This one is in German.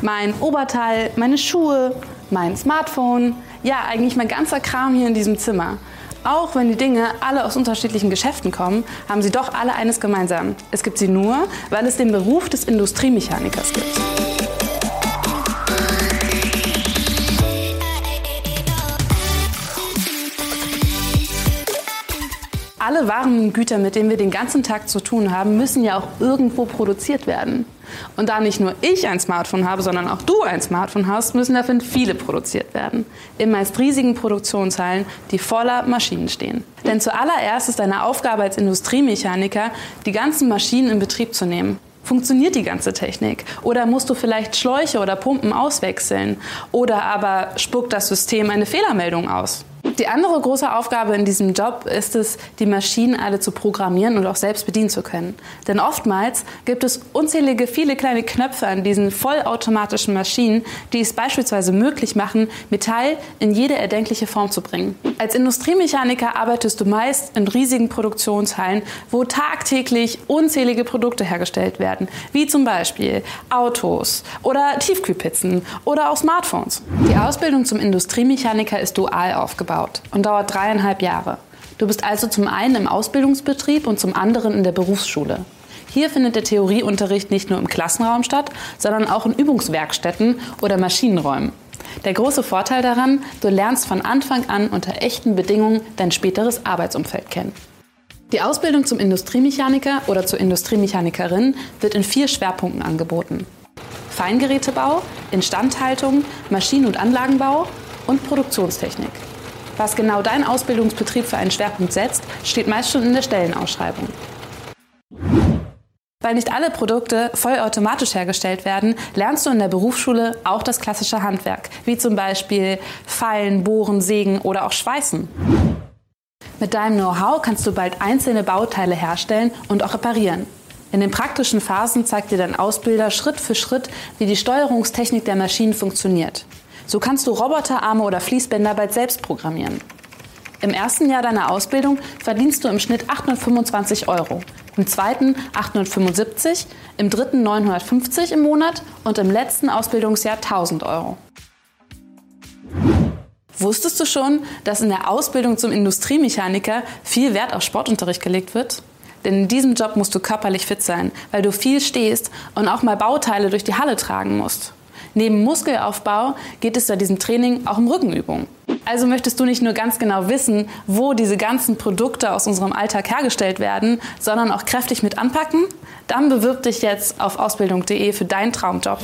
Mein Oberteil, meine Schuhe, mein Smartphone, ja eigentlich mein ganzer Kram hier in diesem Zimmer. Auch wenn die Dinge alle aus unterschiedlichen Geschäften kommen, haben sie doch alle eines gemeinsam. Es gibt sie nur, weil es den Beruf des Industriemechanikers gibt. Alle Waren und Güter, mit denen wir den ganzen Tag zu tun haben, müssen ja auch irgendwo produziert werden. Und da nicht nur ich ein Smartphone habe, sondern auch du ein Smartphone hast, müssen davon viele produziert werden. In meist riesigen Produktionshallen, die voller Maschinen stehen. Denn zuallererst ist deine Aufgabe als Industriemechaniker, die ganzen Maschinen in Betrieb zu nehmen. Funktioniert die ganze Technik? Oder musst du vielleicht Schläuche oder Pumpen auswechseln? Oder aber spuckt das System eine Fehlermeldung aus? Die andere große Aufgabe in diesem Job ist es, die Maschinen alle zu programmieren und auch selbst bedienen zu können. Denn oftmals gibt es unzählige viele kleine Knöpfe an diesen vollautomatischen Maschinen, die es beispielsweise möglich machen, Metall in jede erdenkliche Form zu bringen. Als Industriemechaniker arbeitest du meist in riesigen Produktionshallen, wo tagtäglich unzählige Produkte hergestellt werden, wie zum Beispiel Autos oder Tiefkühlpizzen oder auch Smartphones. Die Ausbildung zum Industriemechaniker ist dual aufgebaut aufgebaut und dauert dreieinhalb Jahre. Du bist also zum einen im Ausbildungsbetrieb und zum anderen in der Berufsschule. Hier findet der Theorieunterricht nicht nur im Klassenraum statt, sondern auch in Übungswerkstätten oder Maschinenräumen. Der große Vorteil daran, du lernst von Anfang an unter echten Bedingungen dein späteres Arbeitsumfeld kennen. Die Ausbildung zum Industriemechaniker oder zur Industriemechanikerin wird in vier Schwerpunkten angeboten. Feingerätebau, Instandhaltung, Maschinen- und Anlagenbau und Produktionstechnik. Was genau dein Ausbildungsbetrieb für einen Schwerpunkt setzt, steht meist schon in der Stellenausschreibung. Weil nicht alle Produkte vollautomatisch hergestellt werden, lernst du in der Berufsschule auch das klassische Handwerk, wie zum Beispiel Feilen, Bohren, Sägen oder auch Schweißen. Mit deinem Know-how kannst du bald einzelne Bauteile herstellen und auch reparieren. In den praktischen Phasen zeigt dir dein Ausbilder Schritt für Schritt, wie die Steuerungstechnik der Maschinen funktioniert. So kannst du Roboterarme oder Fließbänder bald selbst programmieren. Im ersten Jahr deiner Ausbildung verdienst du im Schnitt 825 Euro, im zweiten 875, im dritten 950 im Monat und im letzten Ausbildungsjahr 1000 Euro. Wusstest du schon, dass in der Ausbildung zum Industriemechaniker viel Wert auf Sportunterricht gelegt wird? Denn in diesem Job musst du körperlich fit sein, weil du viel stehst und auch mal Bauteile durch die Halle tragen musst. Neben Muskelaufbau geht es bei diesem Training auch um Rückenübungen. Also möchtest du nicht nur ganz genau wissen, wo diese ganzen Produkte aus unserem Alltag hergestellt werden, sondern auch kräftig mit anpacken? Dann bewirb dich jetzt auf ausbildung.de für deinen Traumjob.